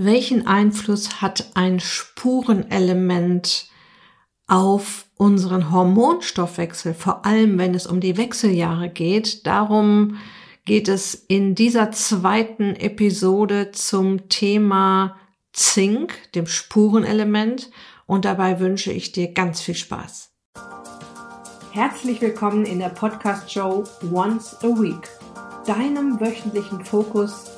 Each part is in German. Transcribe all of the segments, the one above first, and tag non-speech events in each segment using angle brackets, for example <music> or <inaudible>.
Welchen Einfluss hat ein Spurenelement auf unseren Hormonstoffwechsel, vor allem wenn es um die Wechseljahre geht? Darum geht es in dieser zweiten Episode zum Thema Zink, dem Spurenelement. Und dabei wünsche ich dir ganz viel Spaß. Herzlich willkommen in der Podcast-Show Once a Week, deinem wöchentlichen Fokus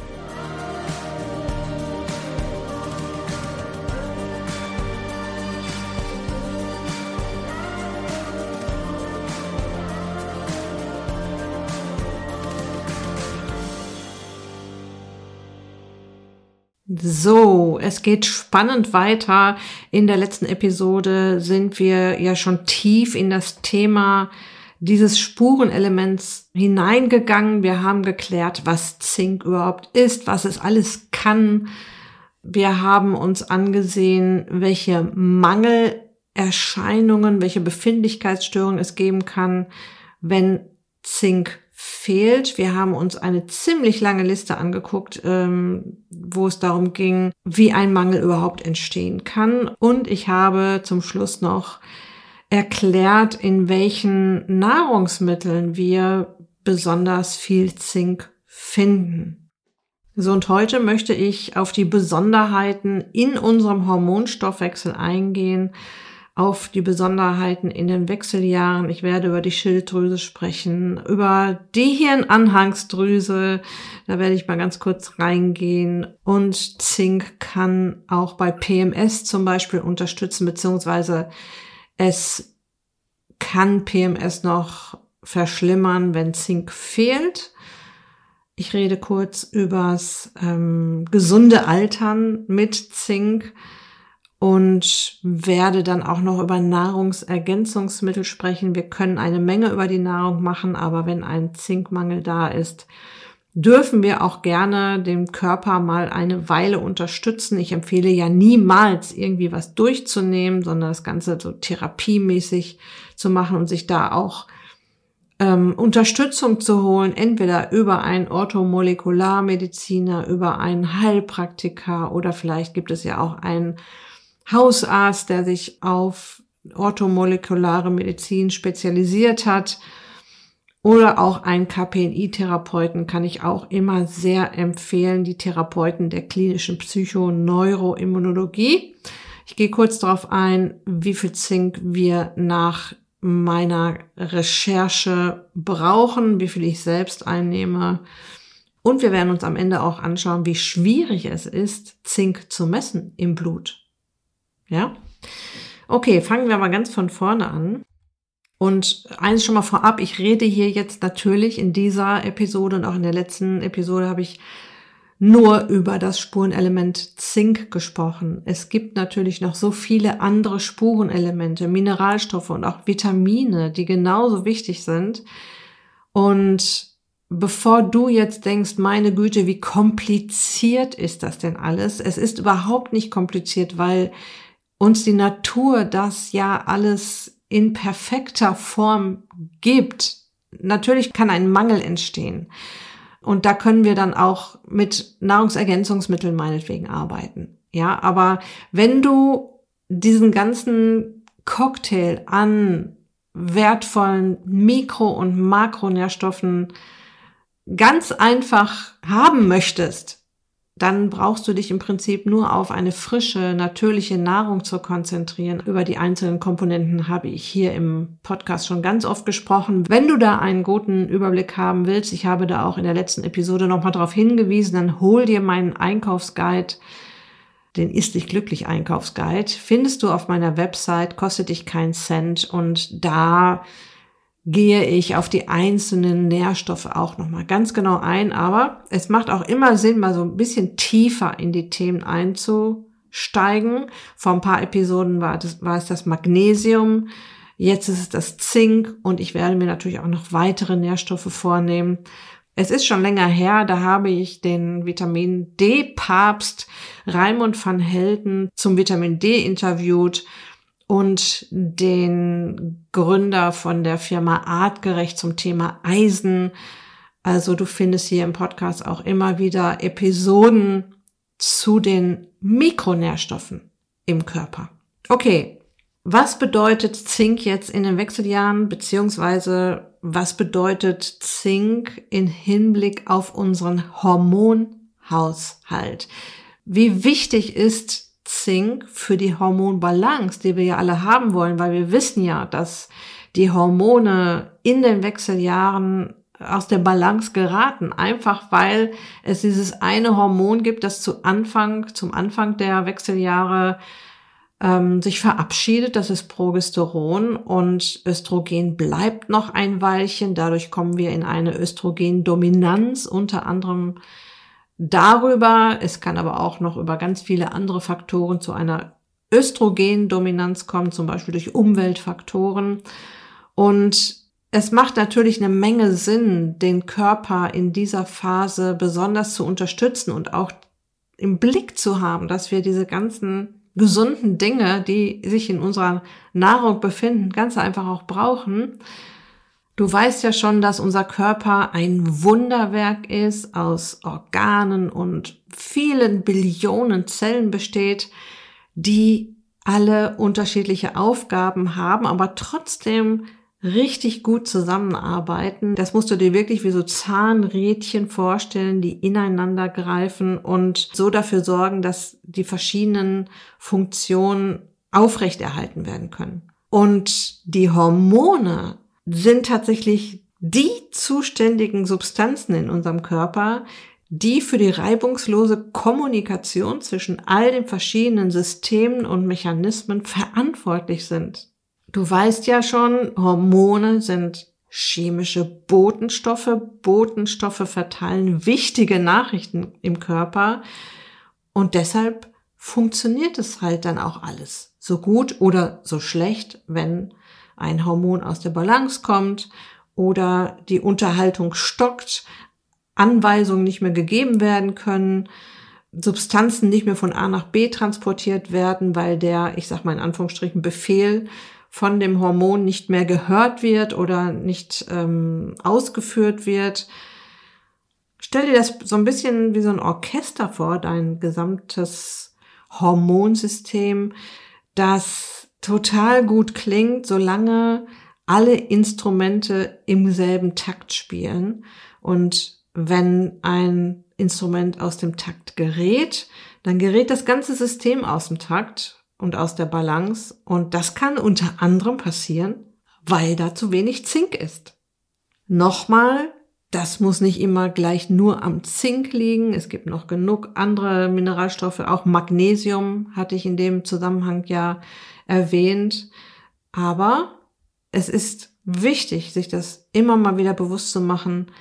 So, es geht spannend weiter. In der letzten Episode sind wir ja schon tief in das Thema dieses Spurenelements hineingegangen. Wir haben geklärt, was Zink überhaupt ist, was es alles kann. Wir haben uns angesehen, welche Mangelerscheinungen, welche Befindlichkeitsstörungen es geben kann, wenn Zink fehlt. Wir haben uns eine ziemlich lange Liste angeguckt, ähm, wo es darum ging, wie ein Mangel überhaupt entstehen kann. Und ich habe zum Schluss noch erklärt, in welchen Nahrungsmitteln wir besonders viel Zink finden. So und heute möchte ich auf die Besonderheiten in unserem Hormonstoffwechsel eingehen auf die Besonderheiten in den Wechseljahren. Ich werde über die Schilddrüse sprechen, über die Hirnanhangsdrüse. Da werde ich mal ganz kurz reingehen. Und Zink kann auch bei PMS zum Beispiel unterstützen, beziehungsweise es kann PMS noch verschlimmern, wenn Zink fehlt. Ich rede kurz übers ähm, gesunde Altern mit Zink und werde dann auch noch über Nahrungsergänzungsmittel sprechen. Wir können eine Menge über die Nahrung machen, aber wenn ein Zinkmangel da ist, dürfen wir auch gerne den Körper mal eine Weile unterstützen. Ich empfehle ja niemals irgendwie was durchzunehmen, sondern das Ganze so therapiemäßig zu machen und sich da auch ähm, Unterstützung zu holen, entweder über einen Orthomolekularmediziner, über einen Heilpraktiker oder vielleicht gibt es ja auch einen Hausarzt, der sich auf orthomolekulare Medizin spezialisiert hat. Oder auch ein KPNI-Therapeuten kann ich auch immer sehr empfehlen, die Therapeuten der klinischen Psychoneuroimmunologie. Ich gehe kurz darauf ein, wie viel Zink wir nach meiner Recherche brauchen, wie viel ich selbst einnehme. Und wir werden uns am Ende auch anschauen, wie schwierig es ist, Zink zu messen im Blut. Ja? Okay, fangen wir mal ganz von vorne an. Und eins schon mal vorab, ich rede hier jetzt natürlich in dieser Episode und auch in der letzten Episode habe ich nur über das Spurenelement Zink gesprochen. Es gibt natürlich noch so viele andere Spurenelemente, Mineralstoffe und auch Vitamine, die genauso wichtig sind. Und bevor du jetzt denkst, meine Güte, wie kompliziert ist das denn alles? Es ist überhaupt nicht kompliziert, weil uns die Natur das ja alles in perfekter Form gibt. Natürlich kann ein Mangel entstehen. Und da können wir dann auch mit Nahrungsergänzungsmitteln meinetwegen arbeiten. Ja, aber wenn du diesen ganzen Cocktail an wertvollen Mikro- und Makronährstoffen ganz einfach haben möchtest, dann brauchst du dich im Prinzip nur auf eine frische, natürliche Nahrung zu konzentrieren. Über die einzelnen Komponenten habe ich hier im Podcast schon ganz oft gesprochen. Wenn du da einen guten Überblick haben willst, ich habe da auch in der letzten Episode nochmal darauf hingewiesen, dann hol dir meinen Einkaufsguide, den Ist dich glücklich Einkaufsguide, findest du auf meiner Website, kostet dich keinen Cent und da gehe ich auf die einzelnen Nährstoffe auch nochmal ganz genau ein. Aber es macht auch immer Sinn, mal so ein bisschen tiefer in die Themen einzusteigen. Vor ein paar Episoden war, das, war es das Magnesium. Jetzt ist es das Zink und ich werde mir natürlich auch noch weitere Nährstoffe vornehmen. Es ist schon länger her, da habe ich den Vitamin D Papst Raimund van Helden zum Vitamin D interviewt und den Gründer von der Firma Artgerecht zum Thema Eisen. Also du findest hier im Podcast auch immer wieder Episoden zu den Mikronährstoffen im Körper. Okay, was bedeutet Zink jetzt in den Wechseljahren, beziehungsweise was bedeutet Zink in Hinblick auf unseren Hormonhaushalt? Wie wichtig ist Zink für die Hormonbalance, die wir ja alle haben wollen, weil wir wissen ja, dass die Hormone in den Wechseljahren aus der Balance geraten, einfach weil es dieses eine Hormon gibt, das zu Anfang, zum Anfang der Wechseljahre ähm, sich verabschiedet, das ist Progesteron und Östrogen bleibt noch ein Weilchen. Dadurch kommen wir in eine Östrogendominanz, unter anderem darüber. Es kann aber auch noch über ganz viele andere Faktoren zu einer Östrogendominanz kommen, zum Beispiel durch Umweltfaktoren. Und es macht natürlich eine Menge Sinn, den Körper in dieser Phase besonders zu unterstützen und auch im Blick zu haben, dass wir diese ganzen gesunden Dinge, die sich in unserer Nahrung befinden, ganz einfach auch brauchen. Du weißt ja schon, dass unser Körper ein Wunderwerk ist, aus Organen und vielen Billionen Zellen besteht, die alle unterschiedliche Aufgaben haben, aber trotzdem richtig gut zusammenarbeiten. Das musst du dir wirklich wie so Zahnrädchen vorstellen, die ineinander greifen und so dafür sorgen, dass die verschiedenen Funktionen aufrechterhalten werden können. Und die Hormone sind tatsächlich die zuständigen Substanzen in unserem Körper, die für die reibungslose Kommunikation zwischen all den verschiedenen Systemen und Mechanismen verantwortlich sind. Du weißt ja schon, Hormone sind chemische Botenstoffe. Botenstoffe verteilen wichtige Nachrichten im Körper und deshalb funktioniert es halt dann auch alles so gut oder so schlecht, wenn ein Hormon aus der Balance kommt oder die Unterhaltung stockt, Anweisungen nicht mehr gegeben werden können, Substanzen nicht mehr von A nach B transportiert werden, weil der, ich sag mal in Anführungsstrichen, Befehl von dem Hormon nicht mehr gehört wird oder nicht ähm, ausgeführt wird. Stell dir das so ein bisschen wie so ein Orchester vor, dein gesamtes Hormonsystem, das total gut klingt, solange alle Instrumente im selben Takt spielen. Und wenn ein Instrument aus dem Takt gerät, dann gerät das ganze System aus dem Takt und aus der Balance. Und das kann unter anderem passieren, weil da zu wenig Zink ist. Nochmal, das muss nicht immer gleich nur am Zink liegen. Es gibt noch genug andere Mineralstoffe. Auch Magnesium hatte ich in dem Zusammenhang ja erwähnt. Aber es ist wichtig, sich das immer mal wieder bewusst zu machen,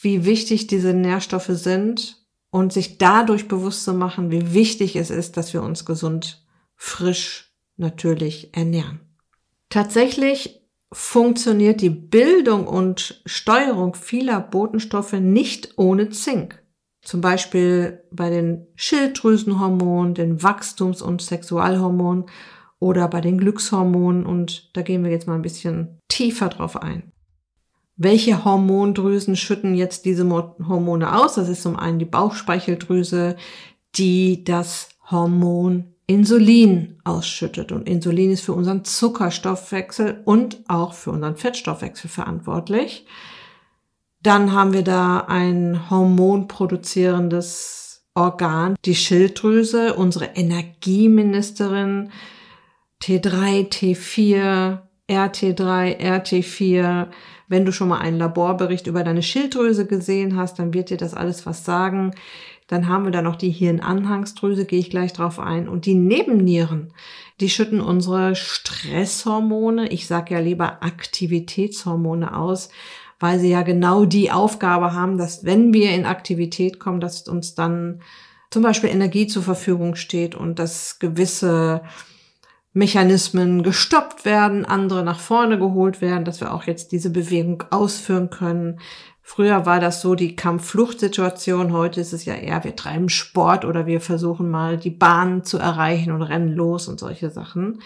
wie wichtig diese Nährstoffe sind und sich dadurch bewusst zu machen, wie wichtig es ist, dass wir uns gesund, frisch, natürlich ernähren. Tatsächlich funktioniert die Bildung und Steuerung vieler Botenstoffe nicht ohne Zink. Zum Beispiel bei den Schilddrüsenhormonen, den Wachstums- und Sexualhormonen oder bei den Glückshormonen. Und da gehen wir jetzt mal ein bisschen tiefer drauf ein. Welche Hormondrüsen schütten jetzt diese Hormone aus? Das ist zum einen die Bauchspeicheldrüse, die das Hormon Insulin ausschüttet. Und Insulin ist für unseren Zuckerstoffwechsel und auch für unseren Fettstoffwechsel verantwortlich. Dann haben wir da ein hormonproduzierendes Organ, die Schilddrüse, unsere Energieministerin, T3, T4, RT3, RT4, wenn du schon mal einen Laborbericht über deine Schilddrüse gesehen hast, dann wird dir das alles was sagen. Dann haben wir da noch die Hirnanhangsdrüse, gehe ich gleich drauf ein. Und die Nebennieren, die schütten unsere Stresshormone, ich sage ja lieber Aktivitätshormone aus, weil sie ja genau die Aufgabe haben, dass wenn wir in Aktivität kommen, dass uns dann zum Beispiel Energie zur Verfügung steht und dass gewisse Mechanismen gestoppt werden, andere nach vorne geholt werden, dass wir auch jetzt diese Bewegung ausführen können. Früher war das so die Kampf-Flucht-Situation, heute ist es ja eher, wir treiben Sport oder wir versuchen mal die Bahn zu erreichen und rennen los und solche Sachen.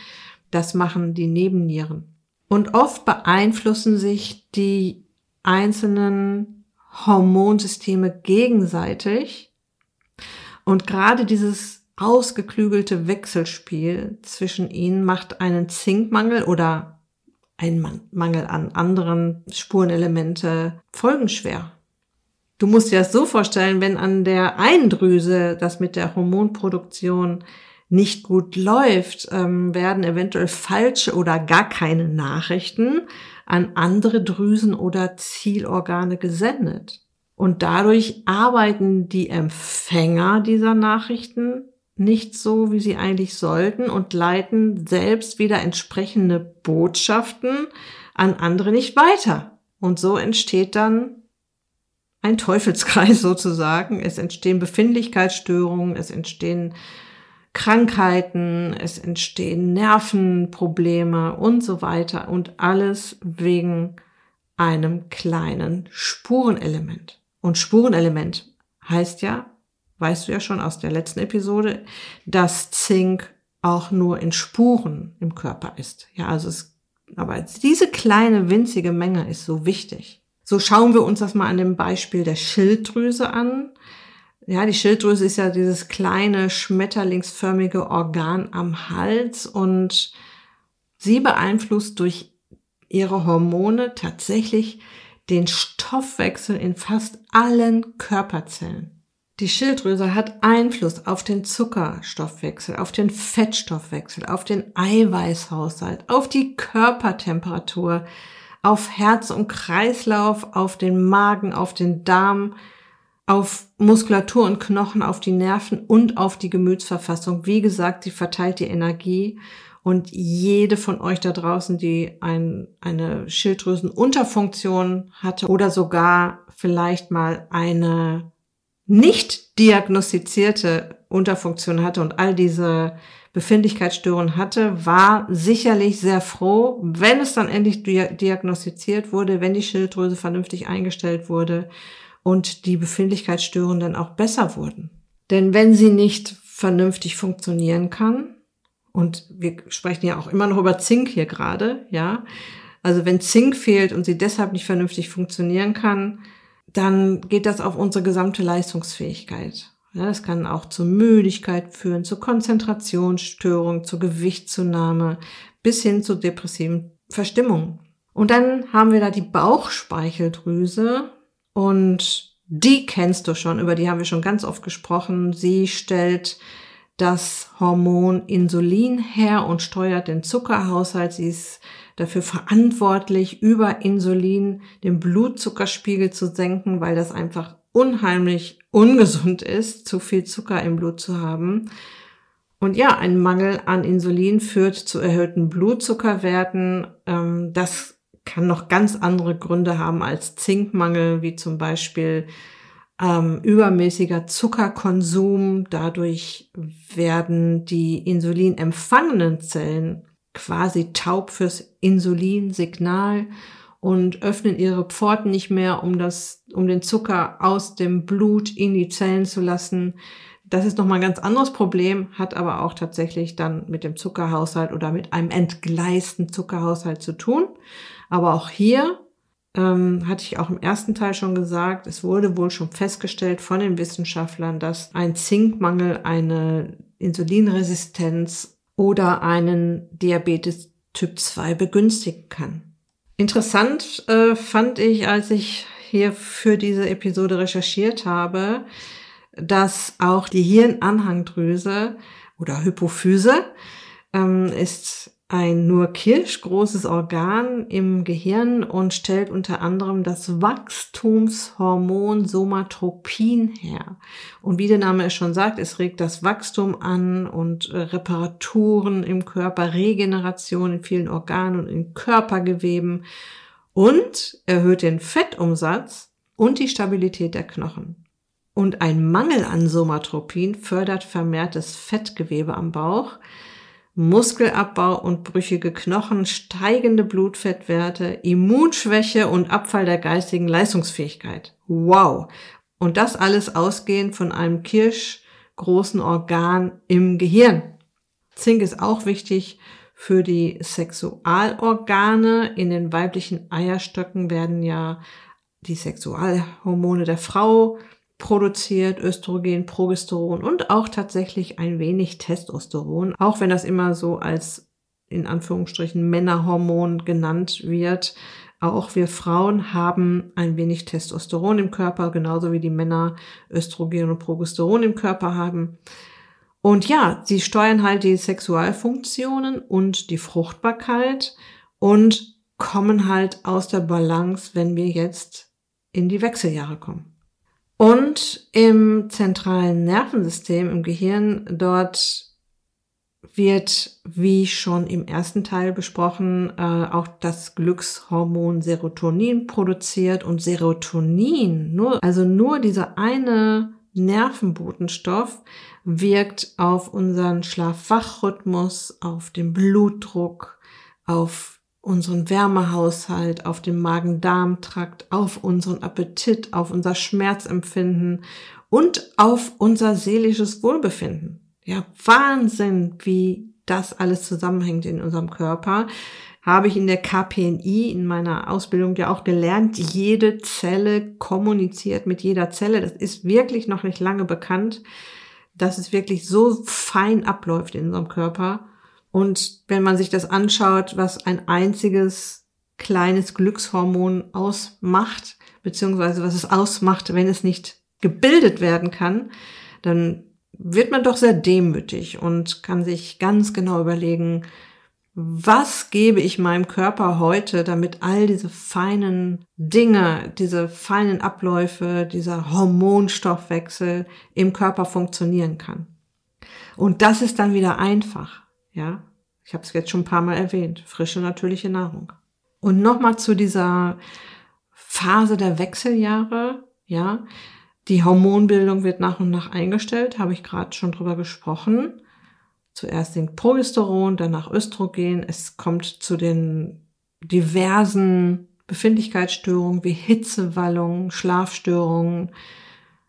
Das machen die Nebennieren. Und oft beeinflussen sich die einzelnen Hormonsysteme gegenseitig. Und gerade dieses ausgeklügelte Wechselspiel zwischen ihnen macht einen Zinkmangel oder ein Mangel an anderen Spurenelemente folgenschwer. Du musst dir das so vorstellen, wenn an der einen Drüse das mit der Hormonproduktion nicht gut läuft, ähm, werden eventuell falsche oder gar keine Nachrichten an andere Drüsen oder Zielorgane gesendet. Und dadurch arbeiten die Empfänger dieser Nachrichten nicht so, wie sie eigentlich sollten und leiten selbst wieder entsprechende Botschaften an andere nicht weiter. Und so entsteht dann ein Teufelskreis <laughs> sozusagen. Es entstehen Befindlichkeitsstörungen, es entstehen Krankheiten, es entstehen Nervenprobleme und so weiter und alles wegen einem kleinen Spurenelement. Und Spurenelement heißt ja, weißt du ja schon aus der letzten Episode, dass Zink auch nur in Spuren im Körper ist. Ja, also es, aber diese kleine winzige Menge ist so wichtig. So schauen wir uns das mal an dem Beispiel der Schilddrüse an. Ja, die Schilddrüse ist ja dieses kleine schmetterlingsförmige Organ am Hals und sie beeinflusst durch ihre Hormone tatsächlich den Stoffwechsel in fast allen Körperzellen. Die Schilddrüse hat Einfluss auf den Zuckerstoffwechsel, auf den Fettstoffwechsel, auf den Eiweißhaushalt, auf die Körpertemperatur, auf Herz und Kreislauf, auf den Magen, auf den Darm, auf Muskulatur und Knochen, auf die Nerven und auf die Gemütsverfassung. Wie gesagt, sie verteilt die Energie und jede von euch da draußen, die ein, eine Schilddrüsenunterfunktion hatte oder sogar vielleicht mal eine nicht diagnostizierte Unterfunktion hatte und all diese Befindlichkeitsstörungen hatte, war sicherlich sehr froh, wenn es dann endlich diagnostiziert wurde, wenn die Schilddrüse vernünftig eingestellt wurde und die Befindlichkeitsstörungen dann auch besser wurden. Denn wenn sie nicht vernünftig funktionieren kann, und wir sprechen ja auch immer noch über Zink hier gerade, ja, also wenn Zink fehlt und sie deshalb nicht vernünftig funktionieren kann, dann geht das auf unsere gesamte Leistungsfähigkeit. Ja, das kann auch zur Müdigkeit führen, zur Konzentrationsstörung, zur Gewichtszunahme bis hin zu depressiven Verstimmungen. Und dann haben wir da die Bauchspeicheldrüse und die kennst du schon, über die haben wir schon ganz oft gesprochen. Sie stellt das Hormon Insulin her und steuert den Zuckerhaushalt. Sie ist dafür verantwortlich, über Insulin den Blutzuckerspiegel zu senken, weil das einfach unheimlich ungesund ist, zu viel Zucker im Blut zu haben. Und ja, ein Mangel an Insulin führt zu erhöhten Blutzuckerwerten. Ähm, das kann noch ganz andere Gründe haben als Zinkmangel, wie zum Beispiel ähm, übermäßiger Zuckerkonsum. Dadurch werden die insulinempfangenen Zellen quasi taub fürs Insulinsignal und öffnen ihre Pforten nicht mehr, um das, um den Zucker aus dem Blut in die Zellen zu lassen. Das ist nochmal ein ganz anderes Problem, hat aber auch tatsächlich dann mit dem Zuckerhaushalt oder mit einem entgleisten Zuckerhaushalt zu tun. Aber auch hier ähm, hatte ich auch im ersten Teil schon gesagt, es wurde wohl schon festgestellt von den Wissenschaftlern, dass ein Zinkmangel eine Insulinresistenz oder einen Diabetes Typ 2 begünstigen kann. Interessant äh, fand ich, als ich hier für diese Episode recherchiert habe, dass auch die Hirnanhangdrüse oder Hypophyse ähm, ist ein nur kirschgroßes Organ im Gehirn und stellt unter anderem das Wachstumshormon Somatropin her. Und wie der Name es schon sagt, es regt das Wachstum an und Reparaturen im Körper, Regeneration in vielen Organen und in Körpergeweben und erhöht den Fettumsatz und die Stabilität der Knochen. Und ein Mangel an Somatropin fördert vermehrtes Fettgewebe am Bauch, Muskelabbau und brüchige Knochen, steigende Blutfettwerte, Immunschwäche und Abfall der geistigen Leistungsfähigkeit. Wow! Und das alles ausgehend von einem kirschgroßen Organ im Gehirn. Zink ist auch wichtig für die Sexualorgane. In den weiblichen Eierstöcken werden ja die Sexualhormone der Frau produziert, Östrogen, Progesteron und auch tatsächlich ein wenig Testosteron, auch wenn das immer so als in Anführungsstrichen Männerhormon genannt wird. Auch wir Frauen haben ein wenig Testosteron im Körper, genauso wie die Männer Östrogen und Progesteron im Körper haben. Und ja, sie steuern halt die Sexualfunktionen und die Fruchtbarkeit und kommen halt aus der Balance, wenn wir jetzt in die Wechseljahre kommen. Und im zentralen Nervensystem, im Gehirn, dort wird, wie schon im ersten Teil besprochen, äh, auch das Glückshormon Serotonin produziert. Und Serotonin, nur, also nur dieser eine Nervenbotenstoff wirkt auf unseren Schlaf-Wach-Rhythmus, auf den Blutdruck, auf unseren Wärmehaushalt, auf den Magen-Darm-Trakt, auf unseren Appetit, auf unser Schmerzempfinden und auf unser seelisches Wohlbefinden. Ja, Wahnsinn, wie das alles zusammenhängt in unserem Körper. Habe ich in der KPNI in meiner Ausbildung ja auch gelernt. Jede Zelle kommuniziert mit jeder Zelle. Das ist wirklich noch nicht lange bekannt, dass es wirklich so fein abläuft in unserem Körper. Und wenn man sich das anschaut, was ein einziges kleines Glückshormon ausmacht, beziehungsweise was es ausmacht, wenn es nicht gebildet werden kann, dann wird man doch sehr demütig und kann sich ganz genau überlegen, was gebe ich meinem Körper heute, damit all diese feinen Dinge, diese feinen Abläufe, dieser Hormonstoffwechsel im Körper funktionieren kann. Und das ist dann wieder einfach, ja. Ich habe es jetzt schon ein paar Mal erwähnt, frische natürliche Nahrung. Und nochmal zu dieser Phase der Wechseljahre, ja. Die Hormonbildung wird nach und nach eingestellt, habe ich gerade schon drüber gesprochen. Zuerst sinkt Progesteron, danach Östrogen. Es kommt zu den diversen Befindlichkeitsstörungen wie Hitzewallungen, Schlafstörungen,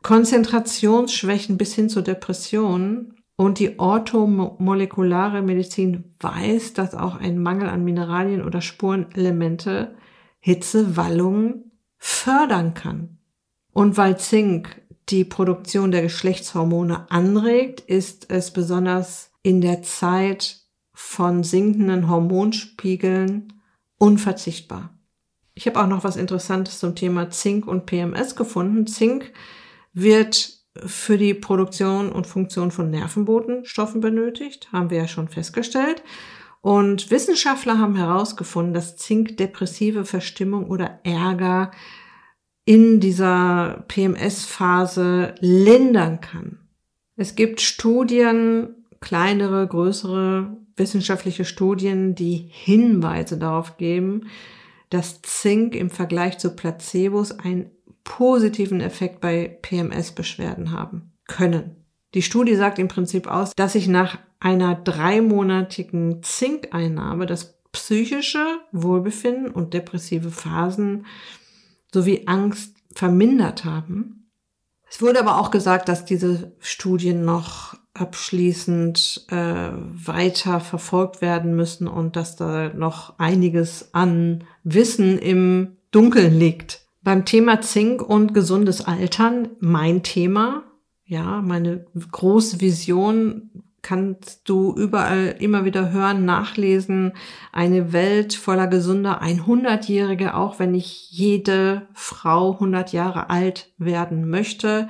Konzentrationsschwächen bis hin zur Depression. Und die orthomolekulare Medizin weiß, dass auch ein Mangel an Mineralien oder Spurenelemente Hitzewallungen fördern kann. Und weil Zink die Produktion der Geschlechtshormone anregt, ist es besonders in der Zeit von sinkenden Hormonspiegeln unverzichtbar. Ich habe auch noch was Interessantes zum Thema Zink und PMS gefunden. Zink wird für die Produktion und Funktion von Nervenbotenstoffen benötigt, haben wir ja schon festgestellt. Und Wissenschaftler haben herausgefunden, dass Zink depressive Verstimmung oder Ärger in dieser PMS-Phase lindern kann. Es gibt Studien, kleinere, größere wissenschaftliche Studien, die Hinweise darauf geben, dass Zink im Vergleich zu Placebos einen positiven Effekt bei PMS-Beschwerden haben können. Die Studie sagt im Prinzip aus, dass sich nach einer dreimonatigen Zinkeinnahme das psychische Wohlbefinden und depressive Phasen sowie Angst vermindert haben. Es wurde aber auch gesagt, dass diese Studien noch abschließend äh, weiter verfolgt werden müssen und dass da noch einiges an Wissen im Dunkeln liegt. Beim Thema Zink und gesundes Altern, mein Thema, ja, meine große Vision kannst du überall immer wieder hören, nachlesen. Eine Welt voller gesunder 100-Jährige, auch wenn nicht jede Frau 100 Jahre alt werden möchte.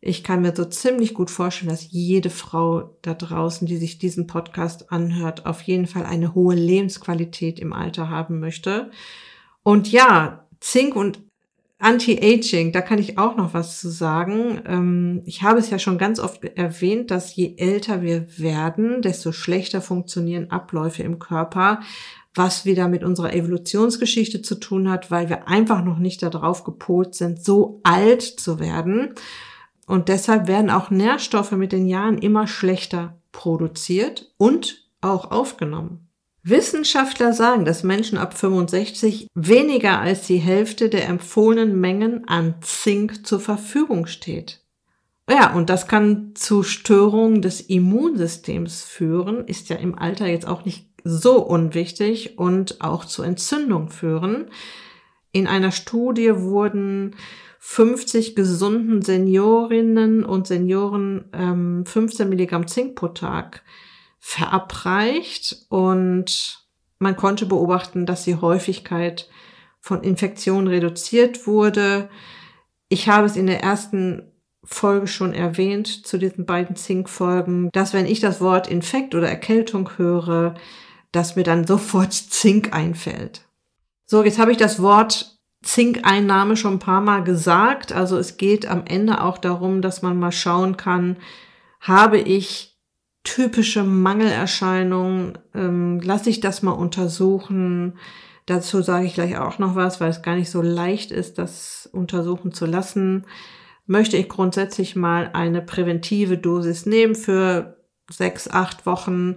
Ich kann mir so ziemlich gut vorstellen, dass jede Frau da draußen, die sich diesen Podcast anhört, auf jeden Fall eine hohe Lebensqualität im Alter haben möchte. Und ja, Zink und Anti-Aging, da kann ich auch noch was zu sagen. Ähm, ich habe es ja schon ganz oft erwähnt, dass je älter wir werden, desto schlechter funktionieren Abläufe im Körper, was wieder mit unserer Evolutionsgeschichte zu tun hat, weil wir einfach noch nicht darauf gepolt sind, so alt zu werden. Und deshalb werden auch Nährstoffe mit den Jahren immer schlechter produziert und auch aufgenommen. Wissenschaftler sagen, dass Menschen ab 65 weniger als die Hälfte der empfohlenen Mengen an Zink zur Verfügung steht. Ja, und das kann zu Störungen des Immunsystems führen, ist ja im Alter jetzt auch nicht so unwichtig und auch zu Entzündung führen. In einer Studie wurden 50 gesunden Seniorinnen und Senioren ähm, 15 Milligramm Zink pro Tag verabreicht und man konnte beobachten, dass die Häufigkeit von Infektionen reduziert wurde. Ich habe es in der ersten Folge schon erwähnt zu diesen beiden Zinkfolgen, dass wenn ich das Wort Infekt oder Erkältung höre, dass mir dann <laughs> sofort Zink einfällt. So, jetzt habe ich das Wort Zinkeinnahme schon ein paar Mal gesagt. Also es geht am Ende auch darum, dass man mal schauen kann, habe ich typische Mangelerscheinungen. Ähm, lass ich das mal untersuchen. Dazu sage ich gleich auch noch was, weil es gar nicht so leicht ist, das untersuchen zu lassen. Möchte ich grundsätzlich mal eine präventive Dosis nehmen für sechs, acht Wochen.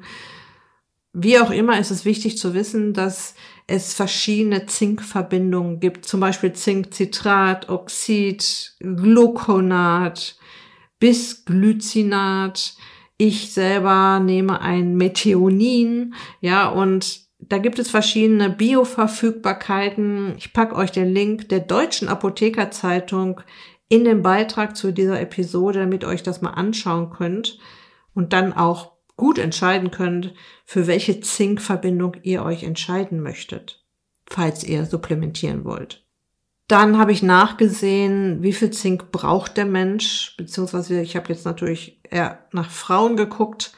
Wie auch immer ist es wichtig zu wissen, dass es verschiedene Zinkverbindungen gibt, zum Beispiel Zinkcitrat, Oxid, Gluconat, Bisglycinat, ich selber nehme ein Methionin, ja, und da gibt es verschiedene Bioverfügbarkeiten. Ich packe euch den Link der Deutschen Apothekerzeitung in den Beitrag zu dieser Episode, damit ihr euch das mal anschauen könnt und dann auch gut entscheiden könnt, für welche Zinkverbindung ihr euch entscheiden möchtet, falls ihr supplementieren wollt. Dann habe ich nachgesehen, wie viel Zink braucht der Mensch, beziehungsweise ich habe jetzt natürlich eher nach Frauen geguckt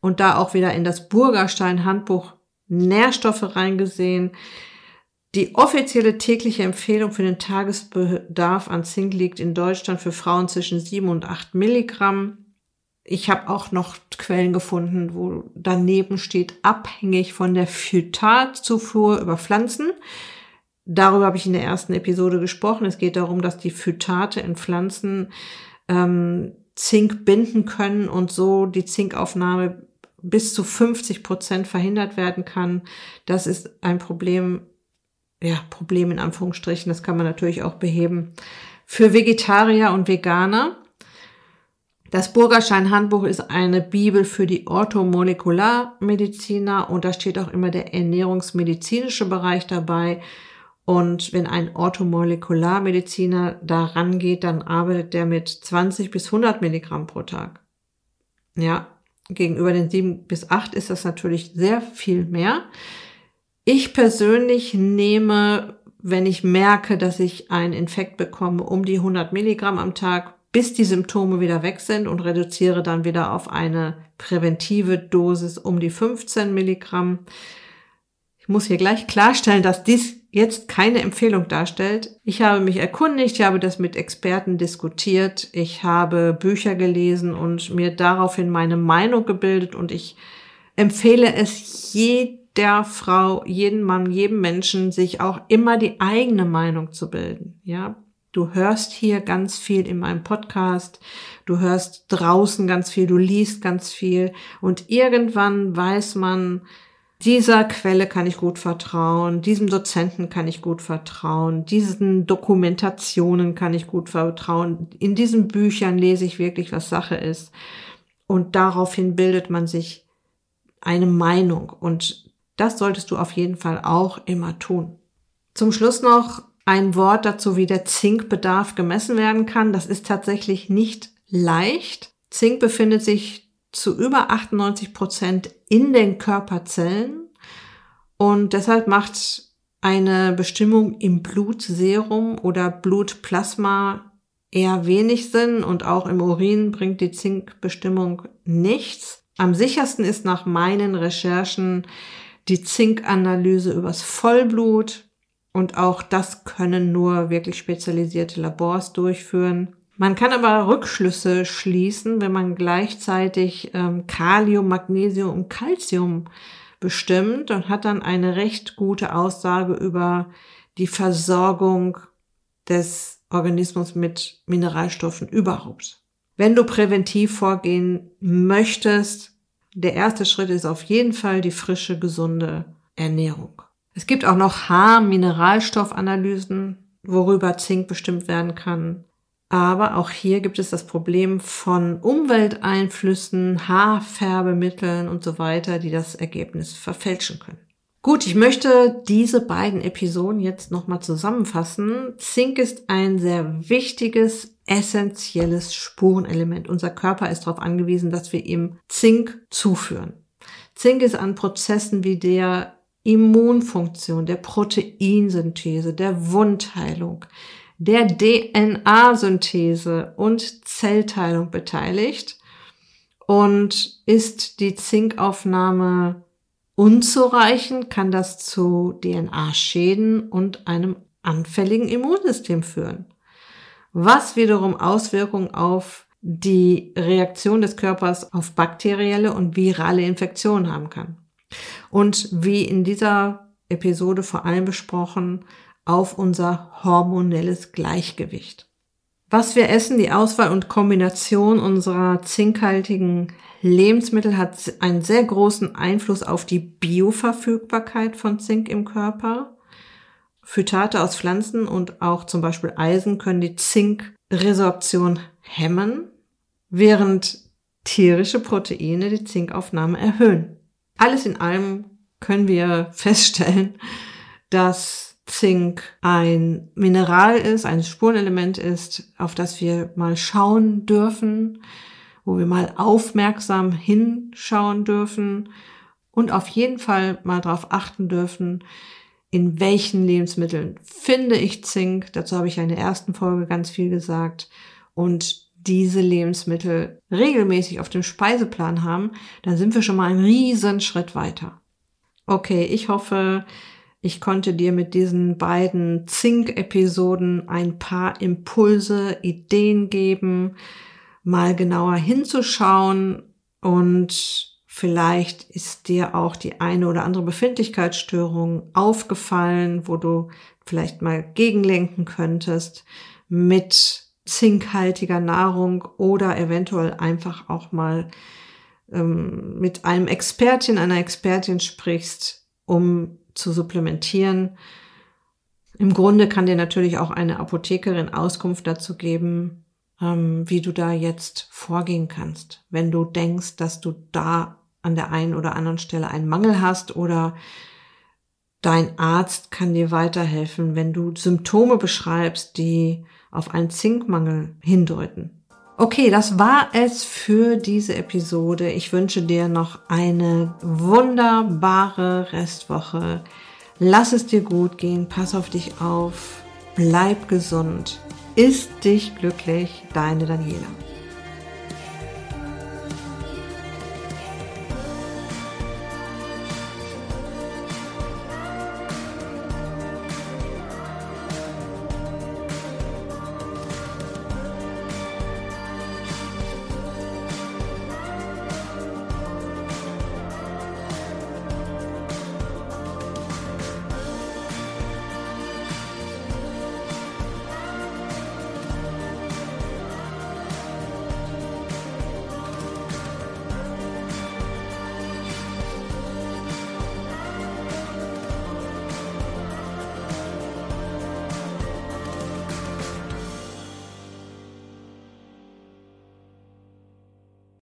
und da auch wieder in das Burgerstein Handbuch Nährstoffe reingesehen. Die offizielle tägliche Empfehlung für den Tagesbedarf an Zink liegt in Deutschland für Frauen zwischen 7 und 8 Milligramm. Ich habe auch noch Quellen gefunden, wo daneben steht, abhängig von der Phytatzufuhr über Pflanzen. Darüber habe ich in der ersten Episode gesprochen. Es geht darum, dass die Phytate in Pflanzen ähm, Zink binden können und so die Zinkaufnahme bis zu 50 Prozent verhindert werden kann. Das ist ein Problem, ja, Problem in Anführungsstrichen. Das kann man natürlich auch beheben. Für Vegetarier und Veganer. Das Burgerschein Handbuch ist eine Bibel für die Orthomolekularmediziner und da steht auch immer der ernährungsmedizinische Bereich dabei. Und wenn ein Orthomolekularmediziner da rangeht, dann arbeitet der mit 20 bis 100 Milligramm pro Tag. Ja, gegenüber den 7 bis 8 ist das natürlich sehr viel mehr. Ich persönlich nehme, wenn ich merke, dass ich einen Infekt bekomme, um die 100 Milligramm am Tag, bis die Symptome wieder weg sind und reduziere dann wieder auf eine präventive Dosis um die 15 Milligramm. Ich muss hier gleich klarstellen, dass dies jetzt keine Empfehlung darstellt. Ich habe mich erkundigt, ich habe das mit Experten diskutiert, ich habe Bücher gelesen und mir daraufhin meine Meinung gebildet und ich empfehle es jeder Frau, jeden Mann, jedem Menschen, sich auch immer die eigene Meinung zu bilden. Ja, du hörst hier ganz viel in meinem Podcast, du hörst draußen ganz viel, du liest ganz viel und irgendwann weiß man, dieser Quelle kann ich gut vertrauen, diesem Dozenten kann ich gut vertrauen, diesen Dokumentationen kann ich gut vertrauen, in diesen Büchern lese ich wirklich, was Sache ist. Und daraufhin bildet man sich eine Meinung. Und das solltest du auf jeden Fall auch immer tun. Zum Schluss noch ein Wort dazu, wie der Zinkbedarf gemessen werden kann. Das ist tatsächlich nicht leicht. Zink befindet sich zu über 98 Prozent in den Körperzellen und deshalb macht eine Bestimmung im Blutserum oder Blutplasma eher wenig Sinn und auch im Urin bringt die Zinkbestimmung nichts. Am sichersten ist nach meinen Recherchen die Zinkanalyse übers Vollblut und auch das können nur wirklich spezialisierte Labors durchführen. Man kann aber Rückschlüsse schließen, wenn man gleichzeitig ähm, Kalium, Magnesium und Calcium bestimmt und hat dann eine recht gute Aussage über die Versorgung des Organismus mit Mineralstoffen überhaupt. Wenn du präventiv vorgehen möchtest, der erste Schritt ist auf jeden Fall die frische, gesunde Ernährung. Es gibt auch noch Haar-Mineralstoffanalysen, worüber Zink bestimmt werden kann. Aber auch hier gibt es das Problem von Umwelteinflüssen, Haarfärbemitteln und so weiter, die das Ergebnis verfälschen können. Gut, ich möchte diese beiden Episoden jetzt nochmal zusammenfassen. Zink ist ein sehr wichtiges, essentielles Spurenelement. Unser Körper ist darauf angewiesen, dass wir ihm Zink zuführen. Zink ist an Prozessen wie der Immunfunktion, der Proteinsynthese, der Wundheilung, der DNA-Synthese und Zellteilung beteiligt und ist die Zinkaufnahme unzureichend, kann das zu DNA-Schäden und einem anfälligen Immunsystem führen, was wiederum Auswirkungen auf die Reaktion des Körpers auf bakterielle und virale Infektionen haben kann. Und wie in dieser Episode vor allem besprochen, auf unser hormonelles Gleichgewicht. Was wir essen, die Auswahl und Kombination unserer zinkhaltigen Lebensmittel hat einen sehr großen Einfluss auf die Bioverfügbarkeit von Zink im Körper. Phytate aus Pflanzen und auch zum Beispiel Eisen können die Zinkresorption hemmen, während tierische Proteine die Zinkaufnahme erhöhen. Alles in allem können wir feststellen, dass Zink ein Mineral ist, ein Spurenelement ist, auf das wir mal schauen dürfen, wo wir mal aufmerksam hinschauen dürfen und auf jeden Fall mal darauf achten dürfen, in welchen Lebensmitteln finde ich Zink. Dazu habe ich in der ersten Folge ganz viel gesagt. Und diese Lebensmittel regelmäßig auf dem Speiseplan haben, dann sind wir schon mal einen riesen Schritt weiter. Okay, ich hoffe, ich konnte dir mit diesen beiden Zink-Episoden ein paar Impulse, Ideen geben, mal genauer hinzuschauen und vielleicht ist dir auch die eine oder andere Befindlichkeitsstörung aufgefallen, wo du vielleicht mal gegenlenken könntest mit zinkhaltiger Nahrung oder eventuell einfach auch mal ähm, mit einem Expertin, einer Expertin sprichst, um zu supplementieren. Im Grunde kann dir natürlich auch eine Apothekerin Auskunft dazu geben, ähm, wie du da jetzt vorgehen kannst, wenn du denkst, dass du da an der einen oder anderen Stelle einen Mangel hast oder dein Arzt kann dir weiterhelfen, wenn du Symptome beschreibst, die auf einen Zinkmangel hindeuten. Okay, das war es für diese Episode. Ich wünsche dir noch eine wunderbare Restwoche. Lass es dir gut gehen, pass auf dich auf, bleib gesund, ist dich glücklich, deine Daniela.